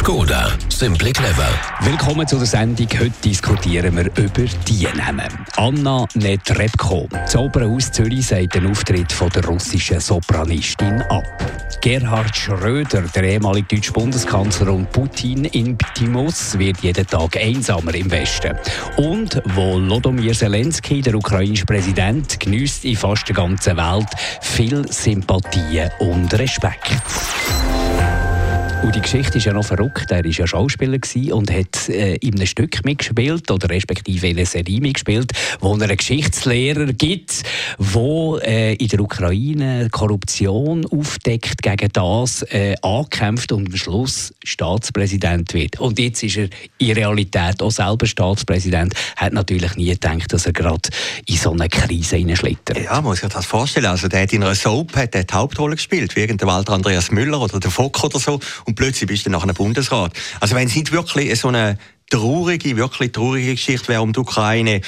Skoda, simply clever. Willkommen zu der Sendung. Heute diskutieren wir über die Namen. Anna Netrebko. Das Opernhaus Zürich sagt den Auftritt von der russischen Sopranistin ab. Gerhard Schröder, der ehemalige deutsche Bundeskanzler und Putin Intimus, wird jeden Tag einsamer im Westen. Und Volodymyr Zelensky, der ukrainische Präsident, genießt in fast der ganzen Welt viel Sympathie und Respekt. Und die Geschichte ist ja noch verrückt. Er war ja Schauspieler und hat äh, in einem Stück mitgespielt, oder respektive in einer Serie mitgespielt, wo er einen Geschichtslehrer gibt, wo äh, in der Ukraine Korruption aufdeckt, gegen das äh, ankämpft und am Schluss Staatspräsident wird. Und jetzt ist er in Realität auch selber Staatspräsident. Hat natürlich nie gedacht, dass er gerade in so eine Krise hineinschlittert. Ja, muss ich das vorstellen. Also der hat in einer Soap hat die Hauptrolle gespielt, wie der Walter Andreas Müller oder der Fock oder so plötzlich bist du nach einem Bundesrat. Also wenn es nicht wirklich so eine traurige, wirklich traurige Geschichte wäre um die Ukraine,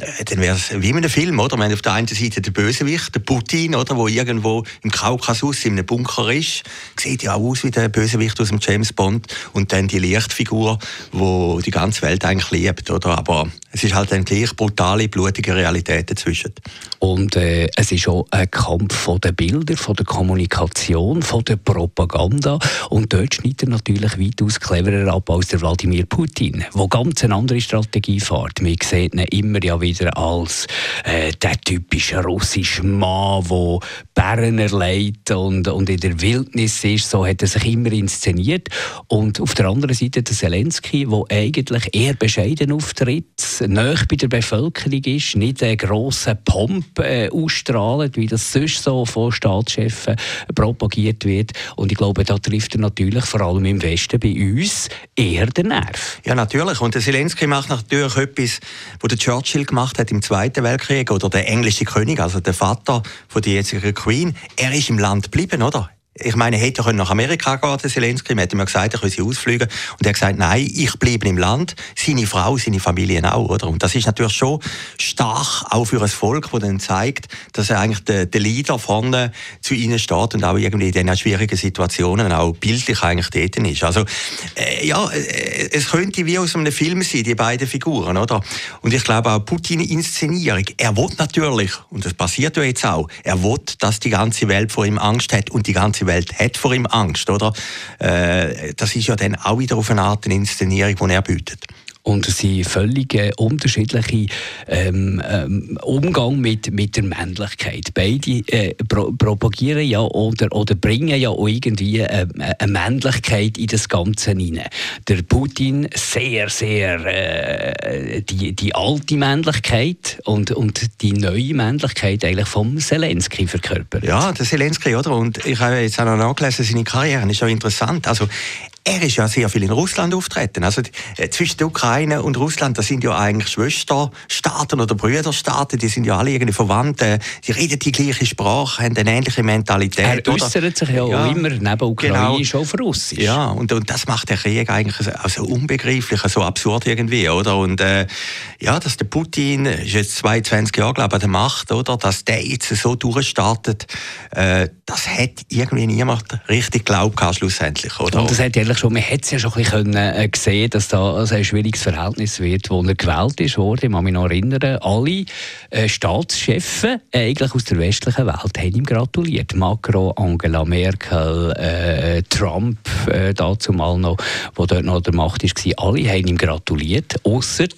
äh, dann wäre es wie in einem Film, oder? Man auf der einen Seite der Bösewicht, der Putin, oder, wo irgendwo im Kaukasus in einem Bunker ist, sieht ja auch aus wie der Bösewicht aus dem James Bond, und dann die Lichtfigur, wo die ganze Welt eigentlich liebt, oder? Aber es ist halt eine gleich brutale, blutige Realität dazwischen. Und äh, es ist auch ein Kampf von den Bildern, von der Kommunikation, von der Propaganda. Und dort schneidet er natürlich weitaus cleverer ab als der Wladimir Putin, der ganz eine andere Strategie fährt. Man sieht ihn immer ja wieder als äh, der typische russische Mann, der Bären erleidet und, und in der Wildnis ist. So hat er sich immer inszeniert. Und auf der anderen Seite der Zelensky, der eigentlich eher bescheiden auftritt, nah bei der Bevölkerung ist, nicht einen grossen Pomp äh, ausstrahlt, wie das sonst so von Staatschefs propagiert wird. Und ich glaube, da trifft er natürlich vor allem im Westen bei uns eher den Nerv. Ja, natürlich. Und der Zelensky macht natürlich etwas, was der Churchill gemacht hat im Zweiten Weltkrieg oder der englische König, also der Vater von der jetzigen Queen. Er ist im Land geblieben, oder? Ich meine, er hätte nach Amerika gehen, der Zelensky, man hätte ihm gesagt, er könne ausfliegen. Und er hat gesagt, nein, ich bleibe im Land, seine Frau, seine Familie auch, oder? Und das ist natürlich schon stark, auch für ein Volk, das dann zeigt, dass er eigentlich der, der Leader vorne zu ihnen steht und auch irgendwie in diesen schwierigen Situationen auch bildlich eigentlich dort ist. Also, äh, ja, äh, es könnte wie aus einem Film sein, die beiden Figuren, oder? Und ich glaube auch Putin-Inszenierung, er will natürlich, und das passiert ja jetzt auch, er will, dass die ganze Welt vor ihm Angst hat und die ganze Welt hat vor ihm Angst, oder? Äh, das ist ja dann auch wieder auf eine Art eine Inszenierung, die er bietet und sie völlig äh, unterschiedliche ähm, ähm, Umgang mit, mit der Männlichkeit. Beide äh, pro propagieren ja oder, oder bringen ja irgendwie äh, eine Männlichkeit in das Ganze hinein. Der Putin sehr, sehr äh, die, die alte Männlichkeit und, und die neue Männlichkeit eigentlich vom Zelensky verkörpert. Ja, der Zelensky, oder? Und ich habe jetzt auch noch nachgelesen, seine Karriere ist ja interessant. Also er ist ja sehr viel in Russland auftreten. Also äh, zwischen der Ukraine und Russland, das sind ja eigentlich Schwesterstaaten oder Brüderstaaten, die sind ja alle irgendwie verwandt. Die reden die gleiche Sprache, haben eine ähnliche Mentalität. Er äußert sich ja, ja, auch immer neben Ukrainisch genau. auf Russisch. Ja, und, und das macht der Krieg eigentlich also unbegreiflich, so absurd irgendwie, oder? Und äh, ja, dass der Putin, ist jetzt 22 Jahre, glaube ich, an der Macht, oder? Dass der jetzt so durchstartet, äh, das hat irgendwie niemand richtig geglaubt, schlussendlich, oder? Und das hat eigentlich schon, man hat es ja schon ein bisschen äh, gesehen, dass da also ein schwieriges Verhältnis wird, wo er gewählt ist worden. Ich kann mich noch erinnern, alle äh, Staatschefs äh, eigentlich aus der westlichen Welt haben ihm gratuliert. Macron, Angela Merkel, äh, Trump, äh, dazu mal noch, wo dort noch der Macht war, alle haben ihm gratuliert, außer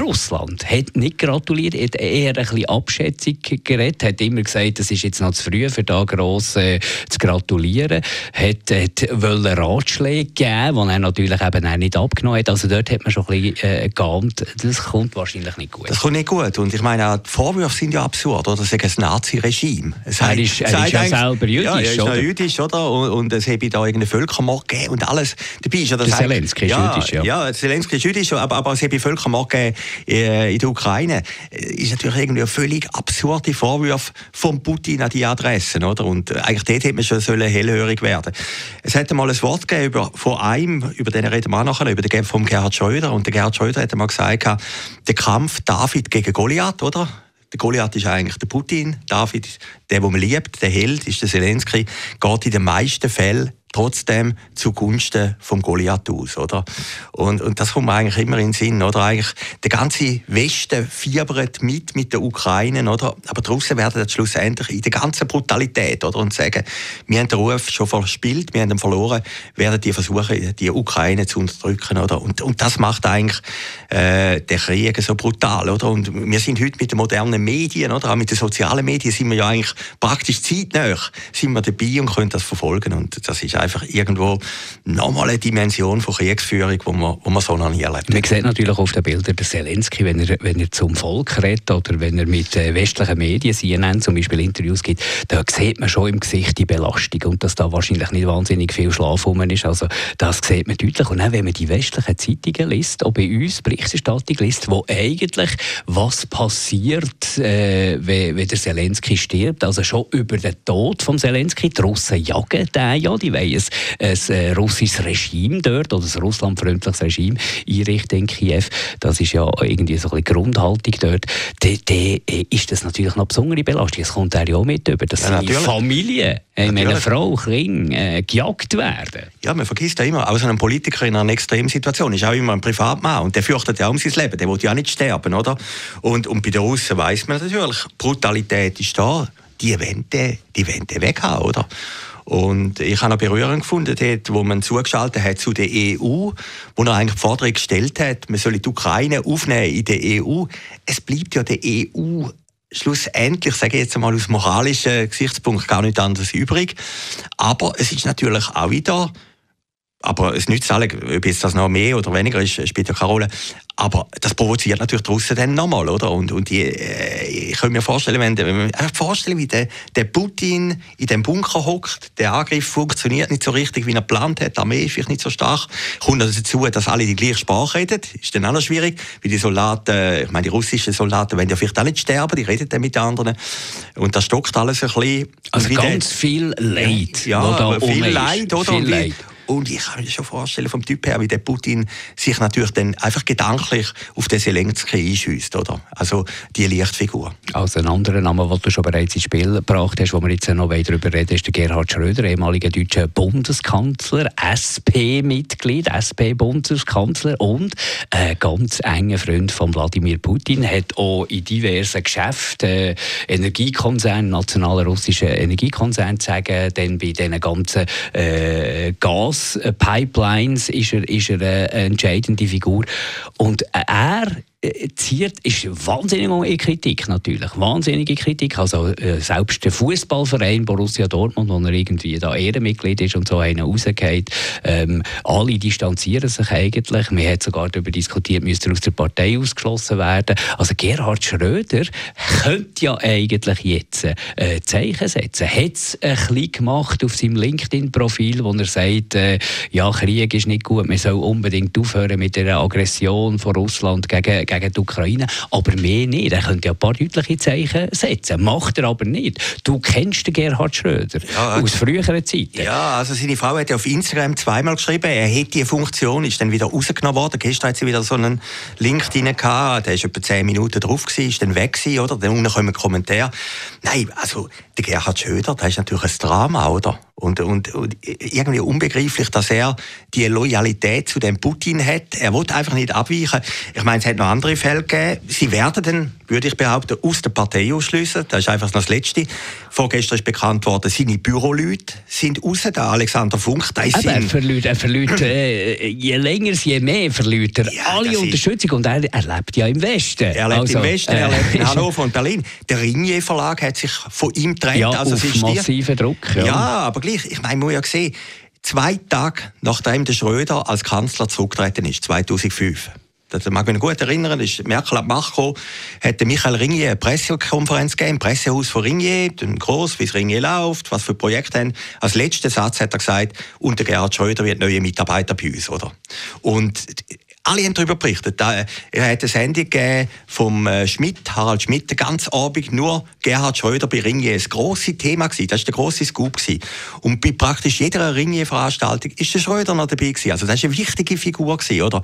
Russland hat nicht gratuliert, hat eher ein bisschen Abschätzung geredet, hat immer gesagt, es ist jetzt noch zu früh, für da gross äh, zu gratulieren, hat, hat wollen Ratschläge geben, die er natürlich eben auch nicht abgenommen hat. Also dort hat man schon ein bisschen äh, geahnt, das kommt wahrscheinlich nicht gut. Das kommt nicht gut. Und ich meine, die Vorwürfe sind ja absurd, oder? Das ist ein Nazi-Regime. Er ist, er ist ja selber jüdisch, ja, er ist oder? jüdisch, oder? Und, und es habe da irgendeinen Völkermord gegeben und alles. Dabei ist ja das der Zelensky ist ja, jüdisch, ja. Ja, Zelensky ist jüdisch, aber, aber es habe Völkermord gegeben in der Ukraine. Ist natürlich irgendwie völlig absurde Vorwürfe von Putin an die Adressen, oder? Und äh, eigentlich dort hätte man schon sollen hellhörig werden. Es hätte mal ein Wort gegeben über, von einem, über den reden wir auch nachher, über den von Gerhard Schröder. Und der Gerhard Schröder hat mal gesagt, der Kampf David gegen Goliath, oder? Der Goliath ist eigentlich der Putin, David, der, den man liebt, der Held ist der Zelensky, geht in den meisten Fällen trotzdem zugunsten vom Goliath aus, oder? Und, und das kommt mir eigentlich immer in den Sinn, oder? Eigentlich, der ganze Westen fiebert mit, mit der Ukraine, oder? Aber die werden das schlussendlich in der ganzen Brutalität, oder? Und sagen, wir haben den Ruf schon verspielt, wir haben ihn verloren, werden die versuchen, die Ukraine zu unterdrücken, oder? Und, und das macht eigentlich, äh, den Krieg so brutal, oder? Und wir sind heute mit den modernen Medien, oder? Auch mit den sozialen Medien sind wir ja eigentlich praktisch zeitnah, sind wir dabei und können das verfolgen. Und das ist einfach irgendwo nochmal eine Dimension von Kriegsführung, die man, man so noch nie erlebt Man sieht natürlich auf den Bildern den Zelensky, wenn er, wenn er zum Volk redet oder wenn er mit äh, westlichen Medien, CNN zum Beispiel Interviews gibt, da sieht man schon im Gesicht die Belastung und dass da wahrscheinlich nicht wahnsinnig viel Schlaf rum ist. Also das sieht man deutlich. Und auch wenn man die westlichen Zeitungen liest, auch bei uns Berichterstattung liest, wo eigentlich was passiert, äh, wenn, wenn der Zelensky stirbt, also schon über den Tod von Zelensky, die Russen jagen den ja, die wollen ein, ein äh, russisches Regime dort oder ein russlandfreundliches Regime einrichten in Kiew. Das ist ja irgendwie so ein Grundhaltung dort. Dann äh, ist das natürlich noch eine besondere Belastung. Es kommt er ja auch mit über, dass ja, seine Familie, äh, meine Frau, Kinder äh, gejagt werden. Ja, man vergisst ja immer, auch so ein Politiker in einer extremen Situation ist auch immer ein Privatmann und der fürchtet ja um sein Leben, der will ja nicht sterben, oder? Und, und bei den Russen weiss man natürlich, Brutalität ist da, die wollen die wollen weghaben, oder? Und ich habe eine Berührung gefunden, dort, wo man zugeschaltet hat zu der EU, wo er eigentlich die Forderung gestellt hat, man solle die Ukraine aufnehmen in der EU. Es bleibt ja der EU schlussendlich, sage ich jetzt einmal aus moralischen Gesichtspunkt, gar nicht anders übrig. Aber es ist natürlich auch wieder aber es nützt alle, ob jetzt das noch mehr oder weniger ist, spielt ja keine Rolle. Aber das provoziert natürlich die Russen dann nochmal, oder? Und, und die, äh, ich kann mir vorstellen, wenn, wenn man einfach vorstellen, wie der, der Putin in dem Bunker hockt, der Angriff funktioniert nicht so richtig, wie er geplant hat, die Armee ist vielleicht nicht so stark, kommt dazu, dass alle die gleiche Sprache reden, ist dann auch noch schwierig, weil die Soldaten, ich meine, die russischen Soldaten wollen ja vielleicht auch nicht sterben, die reden dann mit den anderen. Und das stockt alles ein bisschen. Also ganz der, viel Leid. Ja, viel Leid, oder? Viel Leid. Und ich kann mir schon vorstellen, vom Typ her, wie der Putin sich natürlich dann einfach gedanklich auf den Zelensky einschüsst, oder? Also die Lichtfigur. Also ein anderer Name, den du schon bereits ins Spiel gebracht hast, wo wir jetzt noch darüber reden, ist der Gerhard Schröder, ehemaliger deutscher Bundeskanzler, SP-Mitglied, SP-Bundeskanzler und ein ganz enger Freund von Wladimir Putin, hat auch in diversen Geschäften äh, Energiekonzerne, nationale russische Energiekonzerne zu sagen, dann bei diesen ganzen äh, Gas Gaspipelines ist er, ist er eine entscheidende Figur. Und er zieht, ist wahnsinnig in Kritik natürlich. Wahnsinnige Kritik. Also äh, selbst der Fußballverein Borussia Dortmund, wo er irgendwie da Ehrenmitglied ist und so einer rausgeht, ähm, alle distanzieren sich eigentlich. Man hat sogar darüber diskutiert, müsste er aus der Partei ausgeschlossen werden. Also Gerhard Schröder könnte ja eigentlich jetzt äh, Zeichen setzen. Hat es ein bisschen gemacht auf seinem LinkedIn-Profil, wo er sagt, äh, ja, Krieg ist nicht gut, man soll unbedingt aufhören mit der Aggression von Russland gegen gegen die Ukraine, aber mehr nicht. Er könnte ja ein paar deutliche Zeichen setzen, macht er aber nicht. Du kennst den Gerhard Schröder ja, aus früheren Zeiten. Ja, also seine Frau hat ja auf Instagram zweimal geschrieben, er hätte die Funktion, ist dann wieder rausgenommen worden. Gestern hat sie wieder so einen Link drin gehabt, der ist etwa zehn Minuten drauf gewesen, ist dann weg gewesen, oder? Dann unten kommen Kommentare. Nein, also der Gerhard Schröder, das ist natürlich ein Drama, oder? Und, und, und irgendwie unbegreiflich, dass er die Loyalität zu dem Putin hat. Er will einfach nicht abweichen. Ich meine, es hat noch andere Fälle gegeben. Sie werden dann, würde ich behaupten, aus der Partei ausschließen. Das ist einfach noch das Letzte. Vorgestern ist bekannt worden, seine Büroleute sind raus. Der Alexander Funk, der ist Aber er verliert, er verliert äh, je länger, je mehr verliert er ja, alle Unterstützung. Und er, er lebt ja im Westen. Er lebt also, im Westen, er lebt in äh, Hannover und Berlin. Der Ringier Verlag hat sich von ihm getrennt. Ja, also auf massiven Druck. Ja. ja, aber gleich, ich meine, man muss ja sehen, zwei Tage nachdem der Schröder als Kanzler zurückgetreten ist, 2005, das mag mich gut erinnern, ist Merkel ab Macht gekommen, hat Michael Ringier eine Pressekonferenz gegeben, Pressehaus von Ringier, groß, wie es Ringier läuft, was für Projekte haben. Als letzten Satz hat er gesagt, unter Gerhard Schröder wird neue Mitarbeiter bei uns, oder? Und alle haben darüber berichtet. Er hat eine Sendung vom äh, Schmidt, Harald Schmidt, den ganzen Abend nur Gerhard Schröder bei Ringier. Das grosse Thema gewesen. Das war der grosse Scoop gewesen. Und bei praktisch jeder Ringier-Veranstaltung ist der Schröder noch dabei gewesen. Also das war eine wichtige Figur gewesen, oder?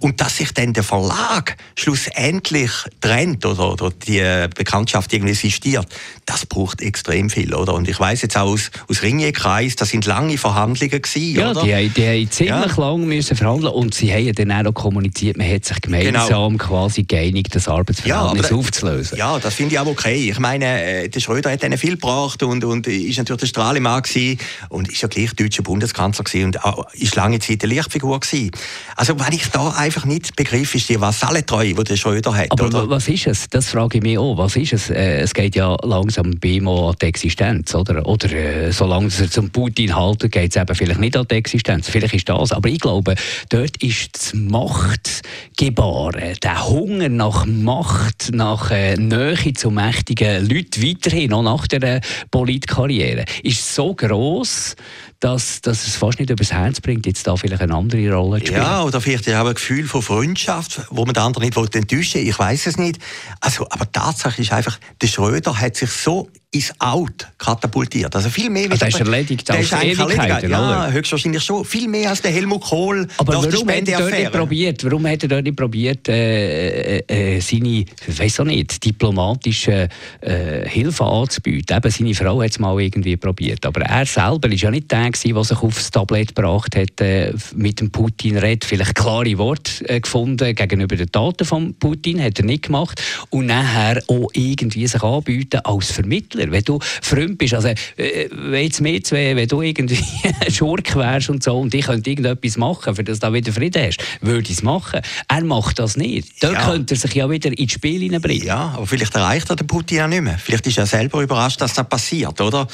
Und dass sich dann der Verlag schlussendlich trennt oder, oder die äh, Bekanntschaft irgendwie existiert, das braucht extrem viel, oder? Und ich weiß jetzt auch aus, aus Ringier-Kreis, das sind lange Verhandlungen gewesen, ja, oder? die, haben, die haben ziemlich ja. lange müssen verhandeln und sie haben dann auch kommuniziert, man hat sich gemeinsam genau. quasi geeinigt, das Arbeitsverhältnis ja, aufzulösen. Ja, das finde ich auch okay. Ich meine, äh, der Schröder hat ihnen viel gebracht und, und ist natürlich der Strahlemann gewesen und ist ja gleich deutscher Bundeskanzler gewesen und auch, ist lange Zeit eine Lichtfigur gewesen. Also, wenn ich da einfach nicht begriff, ist die Vasallentreue, die der Schröder hat. Aber oder? was ist es? Das frage ich mich auch. Was ist es? Äh, es geht ja langsam bei ihm an die Existenz, oder? Oder äh, solange es zum Putin halten, geht es eben vielleicht nicht an die Existenz. Vielleicht ist das. Aber ich glaube, dort ist das Machtgebaren, der Hunger nach Macht, nach äh, Nähe zu mächtigen Leuten weiterhin, auch nach der Politkarriere, ist so groß, dass, dass es fast nicht übers Herz bringt, jetzt da vielleicht eine andere Rolle zu spielen. Ja, oder vielleicht auch ein Gefühl von Freundschaft, wo man den anderen nicht enttäuschen will. Ich weiß es nicht. Also, aber Tatsache ist einfach, der Schröder hat sich so ins Out katapultiert. Also viel mehr... Also der ist erledigt der ist erledigt. Ja, höchstwahrscheinlich schon. Viel mehr als der Helmut Kohl Aber nach warum der hat er nicht probiert? Warum hat er dort nicht probiert, äh, äh, äh seine, weiß auch nicht, diplomatische äh, Hilfe anzubieten? Eben, seine Frau hat es mal irgendwie probiert. Aber er selber war ja nicht der, der sich aufs Tablett gebracht hat, äh, mit dem Putin redet, vielleicht klare Worte äh, gefunden gegenüber den Taten von Putin, hat er nicht gemacht. Und nachher auch irgendwie sich anbieten als Vermittler Spieler. Wenn du Freund bist, also äh, wenn jetzt mehr zwei, wenn du irgendwie Schurk wärst und so und ich könnte irgendetwas machen, für das du da wieder Frieden hast, würde ich es machen. Er macht das nicht. Dort ja. könnte er sich ja wieder ins Spiel hineinbringen. Ja, aber vielleicht erreicht er den Putin auch nicht mehr. Vielleicht ist er selber überrascht, dass das passiert, oder?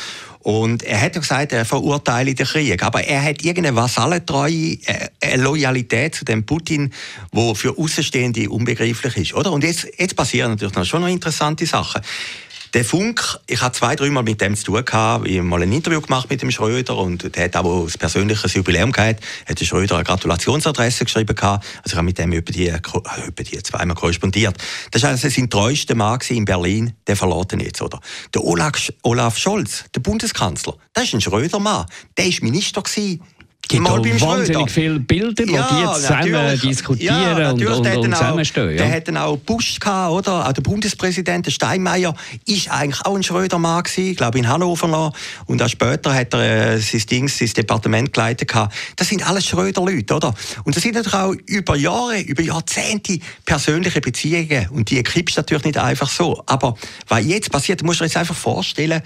Und er hat ja gesagt, er verurteile den Krieg. Aber er hat irgendeine Vasallentreue, äh, eine Loyalität zu dem Putin, wo für Außenstehende unbegreiflich ist, oder? Und jetzt, jetzt passieren natürlich noch schon noch interessante Sachen. Der Funk, ich hatte zwei, dreimal mit dem zu tun gehabt. Ich habe mal ein Interview gemacht mit dem Schröder und der hat auch ein persönliches Jubiläum gehabt. Hat der Schröder eine Gratulationsadresse geschrieben gehabt. Also ich habe mit dem über die, über die zweimal korrespondiert. Das war also sein treuester Mann in Berlin. Der verloren jetzt, oder? Der Olaf, Olaf Scholz, der Bundeskanzler, das ist ein Schröder-Mann. Der war Minister gewesen gibt mal beim wahnsinnig viele Bilder, ja, die jetzt zusammen diskutieren ja, und, und, und zusammenstehen. Ja. Der hat dann auch Bush gehabt, oder? Auch der Bundespräsident, der Steinmeier, ist eigentlich auch ein Schröder-Mann gewesen, ich glaube in Hannover noch. Und auch später hat er äh, sein Dings, sein Departement geleitet gehabt. Das sind alles Schröder-Leute, oder? Und das sind natürlich auch über Jahre, über Jahrzehnte persönliche Beziehungen. Und die kippst natürlich nicht einfach so. Aber was jetzt passiert, musst du dir jetzt einfach vorstellen,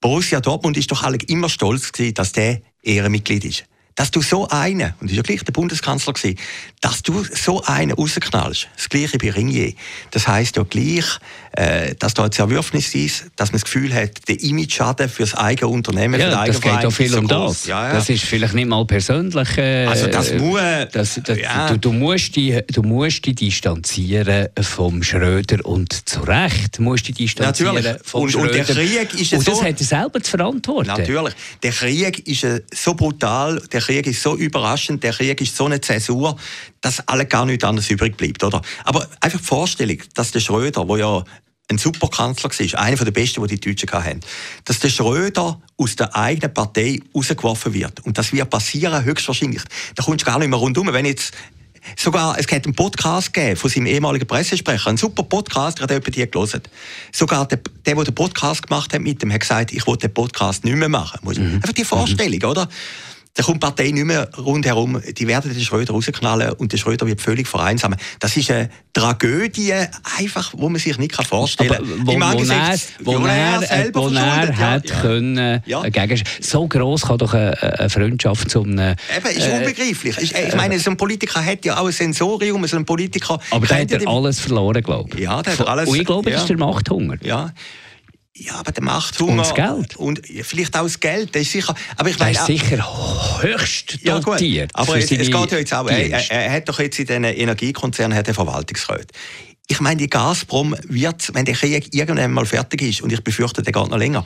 Borussia Dortmund ist doch alle immer stolz gewesen, dass der Ehrenmitglied ist dass du so einen, und ist ja gleich der Bundeskanzler gewesen, dass du so einen rausknallst. Das Gleiche bei Ringier. Das heisst ja gleich, äh, dass da ein Zerwürfnis ist, dass man das Gefühl hat, der Image-Schaden für das eigene Unternehmen, ja, für den das geht ja viel um das. Ja, ja. Das ist vielleicht nicht mal persönlich. Äh, also das muss... Das, das, ja. du, du, musst die, du musst dich distanzieren vom Schröder und zu Recht musst dich distanzieren Natürlich. vom und, Schröder. Und der Krieg ist und das so, hat er selber zu verantworten. Natürlich. Der Krieg ist so brutal, der Krieg ist so überraschend, der Krieg ist so eine Zäsur, dass alle gar nichts anderes übrig bleibt, oder? Aber einfach die Vorstellung, dass der Schröder, wo ja ein Superkanzler war, einer der besten, die die Deutschen hatten, dass der Schröder aus der eigenen Partei rausgeworfen wird. Und das wird passieren, höchstwahrscheinlich. Da kommst du gar nicht mehr rundum. Wenn jetzt Sogar, es hat einen Podcast gegeben von seinem ehemaligen Pressesprecher, ein super Podcast, ich habe jemand gelesen. Sogar der, der, der den Podcast gemacht hat mit dem, hat gesagt, ich will den Podcast nicht mehr machen. Mhm. Einfach die Vorstellung, mhm. oder? Da kommt die Partei nicht mehr rundherum. Die werden den Schröder rausknallen und der Schröder wird völlig vereinsamen. Das ist eine Tragödie, einfach, wo man sich nicht vorstellen kann. Wo, wo, er, wo, er, selber wo er hat ja. können, ja. Gegen, so gross kann doch eine, Freundschaft zum... Eben, ist äh, unbegreiflich. Ich, ich meine, so ein Politiker hat ja auch ein Sensorium, so ein Politiker... Aber da hat er alles verloren, glaube ich. Ja, der hat alles... Und ich glaube, das ist der Machthunger. Ja. Ja, aber der Machthunger... Und das Geld. Und vielleicht auch das Geld, das ist sicher... Aber ich meine, ist sicher höchst ja, dotiert Aber es, es geht ja jetzt auch... Er, er, hat doch jetzt in diesen Energiekonzernen hat er Verwaltungsräte. Ich meine, die Gazprom wird, wenn der Krieg irgendwann mal fertig ist, und ich befürchte, der geht noch länger,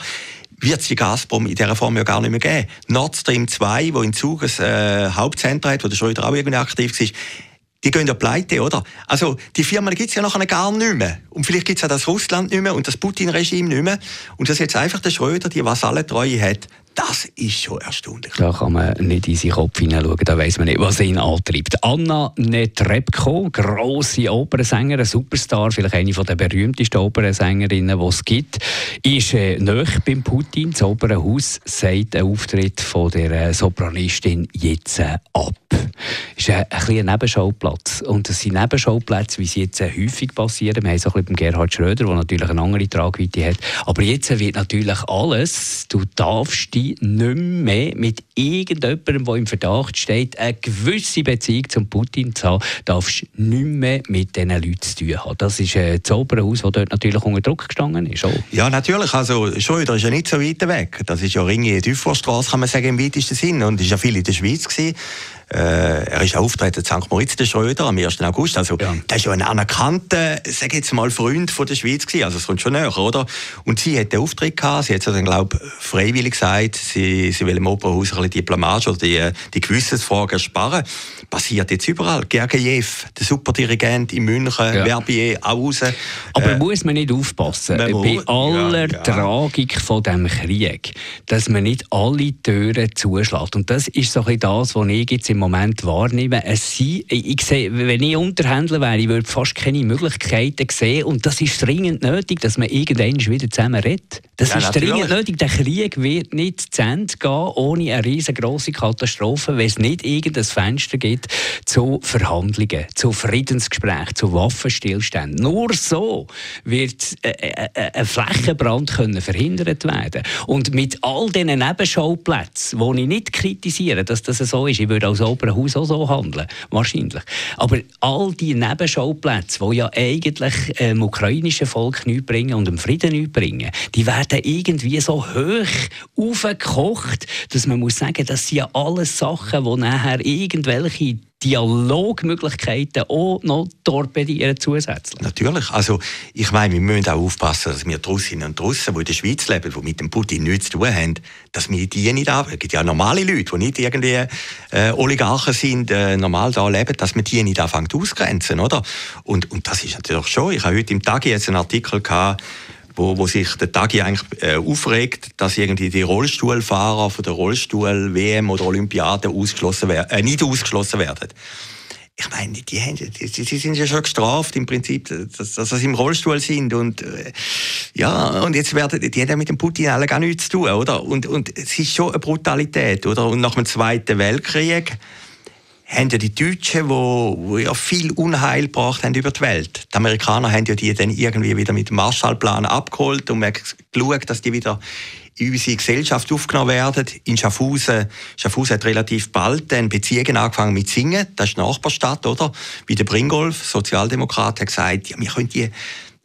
wird es die Gazprom in dieser Form ja gar nicht mehr geben. Nord Stream 2, wo in Zug ein äh, Hauptzentrum hat, wo der Schröder auch irgendwie aktiv war, die gehen ja pleite, oder? Also, die Firmen gibt es ja nachher gar nicht mehr. Und vielleicht gibt es ja das Russland nicht mehr und das Putin-Regime nicht mehr. Und das jetzt einfach der Schröder, die Vasallentreue hat, das ist schon erstaunlich. Da kann man nicht in seinen Kopf hineinschauen, da weiß man nicht, was ihn antreibt. Anna Netrebko, grosse Opernsängerin, Superstar, vielleicht eine der berühmtesten Opernsängerinnen, die es gibt, ist äh, nahe beim Putin. Das Opernhaus sagt ein Auftritt von der äh, Sopranistin jetzt äh, ab. ist ein, ein, Nebenschauplatz. Und das sind Nebenschauplätze, wie sie jetzt äh, häufig passieren. Wir haben es auch ein bisschen Gerhard Schröder, der natürlich eine andere Tragweite hat. Aber jetzt wird natürlich alles, du darfst die nicht mehr mit irgendjemandem, der im Verdacht steht, eine gewisse Beziehung zum Putin zu haben, darfst nicht mehr mit diesen Leuten zu tun haben. Das ist äh, das Oberhaus, das dort natürlich unter Druck gestanden ist. Auch. Ja, natürlich. Also, Schröder ist ja nicht so weit weg. Das ist ja Ringe Düfferstrasse, kann man sagen, im weitesten Sinn. Und ist ja viel in der Schweiz gewesen. Äh, er ist auftreten in St. Moritz, der Schröder, am 1. August. Also, ja. das ist ja ein anerkannter, sag jetzt mal, Freund von der Schweiz gewesen. Also, es kommt schon näher, oder? Und sie hat den Auftritt gehabt. Sie hat dann, glaube freiwillig gesagt, sie, sie will im Opernhaus ein bisschen diplomatisch oder die, die Gewissensfragen sparen. Passiert jetzt überall. Gergiev, der Superdirigent in München, ja. Verbier, auch raus. Aber äh, muss man nicht aufpassen, man bei aller ja, ja. Tragik von dem Krieg, dass man nicht alle Türen zuschlägt. Und das ist so ein bisschen das, was ich jetzt im Moment wahrnehmen. Es sind, ich sehe, wenn ich Unterhändler wäre, ich würde fast keine Möglichkeiten sehen. Und das ist dringend nötig, dass man irgendwann wieder zusammen redet. Das ja, ist natürlich. dringend nötig. Der Krieg wird nicht zu Ende gehen ohne eine riesengroße Katastrophe, wenn es nicht irgendein Fenster gibt zu Verhandlungen, zu Friedensgesprächen, zu Waffenstillständen. Nur so wird äh, äh, äh, ein Flächenbrand können verhindert werden. Und mit all diesen Nebenschauplätzen, die ich nicht kritisiere, dass das so ist, ich würde als Opernhaus auch so handeln, wahrscheinlich. Aber all die Nebenschauplätze, die ja eigentlich dem ukrainischen Volk nichts bringen und dem Frieden nichts bringen, die werden irgendwie so hoch aufgekocht, dass man muss sagen, das sind ja alles Sachen, die nachher irgendwelche Dialogmöglichkeiten auch noch torpedieren zusätzlich. Natürlich. Also, ich meine, wir müssen auch aufpassen, dass wir die Russinnen und Russen, die in der Schweiz leben, die mit dem Putin nichts zu tun haben, dass wir die nicht an. Es gibt ja normale Leute, die nicht irgendwie äh, Oligarchen sind, äh, normal da leben, dass man die nicht anfangen ausgrenzen, oder? Und, und das ist natürlich schon. Ich habe heute im Tag jetzt einen Artikel gehabt, wo, wo sich der Tagi eigentlich äh, aufregt, dass irgendwie die Rollstuhlfahrer von der Rollstuhl-WM oder Olympiade ausgeschlossen werden, äh, nicht ausgeschlossen werden. Ich meine, die, haben, die, die sind ja schon gestraft im Prinzip, dass, dass sie im Rollstuhl sind und äh, ja und jetzt werden die haben ja mit dem Putin alle gar nichts zu tun, oder? Und und es ist schon eine Brutalität, oder? Und nach dem Zweiten Weltkrieg haben ja die Deutschen, wo ja viel Unheil gebracht haben über die Welt. Die Amerikaner haben ja die dann irgendwie wieder mit dem Marshallplan abgeholt und geschaut, dass die wieder in unsere Gesellschaft aufgenommen werden. In Schaffhausen, Schaffhausen hat relativ bald dann Beziehungen angefangen mit Singen. Das ist die Nachbarstadt, oder? Wie der Bringolf, Sozialdemokrat, hat gesagt, ja, wir können die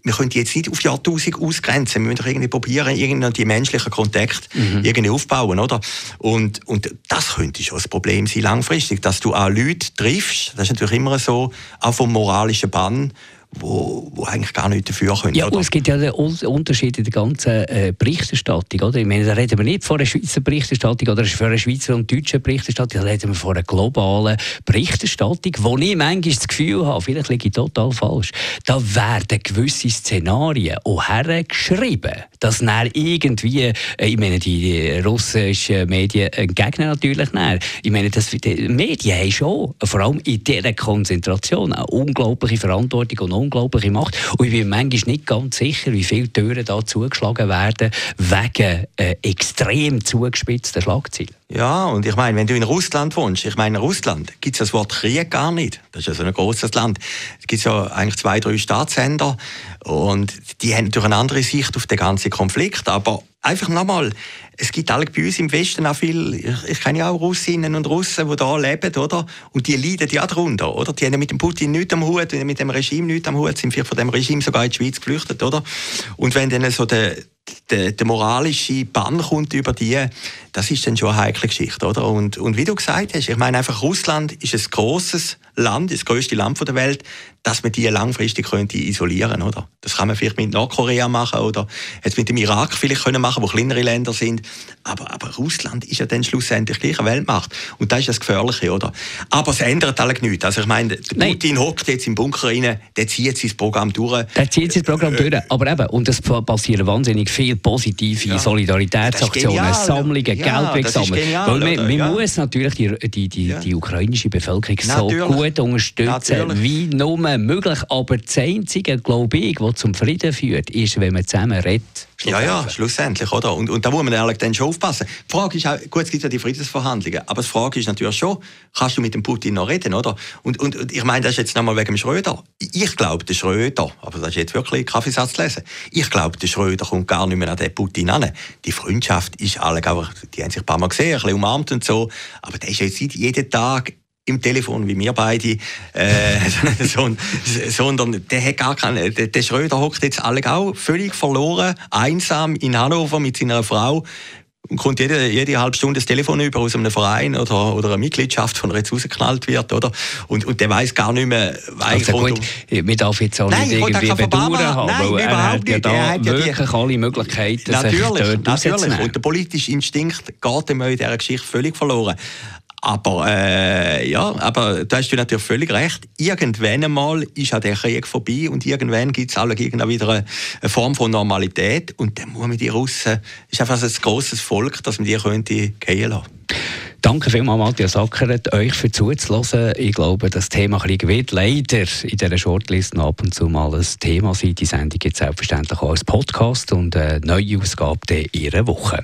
wir können die jetzt nicht auf Jahrtausend ausgrenzen. Wir müssen doch irgendwie probieren, irgendwie die menschlichen Kontakte mhm. irgendwie aufbauen, oder? Und, und das könnte schon das Problem sein, langfristig, dass du auch Leute triffst, das ist natürlich immer so, auch vom moralischen Bann, wo, wo eigentlich gar nicht dafür können. Ja, es gibt ja den Unterschied in der ganzen äh, Berichterstattung. Oder? Ich meine, da reden wir nicht von einer Schweizer Berichterstattung oder von einer Schweizer und deutschen Berichterstattung, da reden wir von einer globalen Berichterstattung, wo ich manchmal das Gefühl habe, vielleicht liege ich total falsch, da werden gewisse Szenarien auch hergeschrieben, dass dann irgendwie, äh, ich meine, die russischen Medien entgegnen natürlich nicht. Ich meine, das, die Medien haben schon, vor allem in dieser Konzentration, eine unglaubliche Verantwortung und unglaubliche Macht. Und ich bin manchmal nicht ganz sicher, wie viele Türen da zugeschlagen werden wegen äh, extrem zugespitzter Schlagzeilen. Ja, und ich meine, wenn du in Russland wohnst, ich meine, in Russland gibt es das Wort Krieg gar nicht. Das ist ja so ein großes Land. Es gibt ja eigentlich zwei, drei Staatssender und die haben natürlich eine andere Sicht auf den ganzen Konflikt. Aber einfach nochmal, es gibt alle bei uns im Westen auch viel, ich, ich kenne ja auch Russinnen und Russen, die da leben, oder? Und die leiden ja darunter, oder? Die haben mit dem Putin nichts am Hut, mit dem Regime nichts am Hut, sind vielleicht von dem Regime sogar in die Schweiz geflüchtet, oder? Und wenn dann so der, der, der moralische Bann kommt über die, das ist dann schon eine heikle Geschichte, oder? Und, und wie du gesagt hast, ich meine einfach, Russland ist ein großes Land, das größte Land der Welt, dass man die langfristig könnte isolieren, oder? Das kann man vielleicht mit Nordkorea machen oder jetzt mit dem Irak vielleicht können machen, wo kleinere Länder sind. Aber, aber Russland ist ja dann schlussendlich gleich eine Weltmacht. Und das ist das Gefährliche, oder? Aber es ändert alle nichts. Also ich meine, Putin hockt jetzt im Bunker rein, der zieht sein Programm durch. Der zieht sein Programm durch. Aber eben, und es passieren wahnsinnig viele positive ja. Solidaritätsaktionen, Sammlungen, ja, Geld gesammelt. Weil man, man muss natürlich die, die, die, die ukrainische Bevölkerung natürlich. so gut unterstützen, natürlich. wie nur möglich. Aber das Einzige, glaube ich, was zum Frieden führt, ist, wenn man zusammen redet. Ja, ja, schlussendlich, oder? Und, und da muss man ehrlich dann schon aufpassen. Die Frage ist auch, gut, es gibt ja die Friedensverhandlungen, aber die Frage ist natürlich schon, kannst du mit dem Putin noch reden, oder? Und, und, und ich meine, das ist jetzt nochmal wegen dem Schröder. Ich glaube, der Schröder, aber das ist jetzt wirklich Kaffeesatz lesen, ich glaube, der Schröder kommt gar nicht mehr an den Putin an. Die Freundschaft ist alle, die haben sich ein paar Mal gesehen, ein bisschen umarmt und so, aber der ist jetzt jeden Tag im Telefon wie wir beide, äh, sondern der hat gar keine, der, der Schröder hockt jetzt alle auch völlig verloren, einsam in Hannover mit seiner Frau und kommt jede, jede halbe Stunde das Telefon über aus einem Verein oder, oder einer Mitgliedschaft, von der jetzt rausgeknallt wird, oder? Und, und der weiß gar nicht mehr, also gut, um... man darf jetzt auch nicht irgendwie bedauern haben, nein, weil er hat ja da hat ja wirklich alle Möglichkeiten, natürlich, sich dort natürlich. Und der politische Instinkt geht ihm in dieser Geschichte völlig verloren. Aber äh, ja, aber da hast du natürlich völlig recht. Irgendwann einmal ist auch der Krieg vorbei und irgendwann gibt es gegen wieder eine, Form von Normalität und dann muss man die Russen, ist einfach ein grosses Volk, dass man die könnte gehen lassen. Danke vielmals, Matthias Ackeret, euch für zuzuhören. Ich glaube, das Thema Krieg wird leider in dieser Shortlist ab und zu mal ein Thema sein. Die Sendung gibt es selbstverständlich auch als Podcast und eine neue Ausgabe in einer Woche.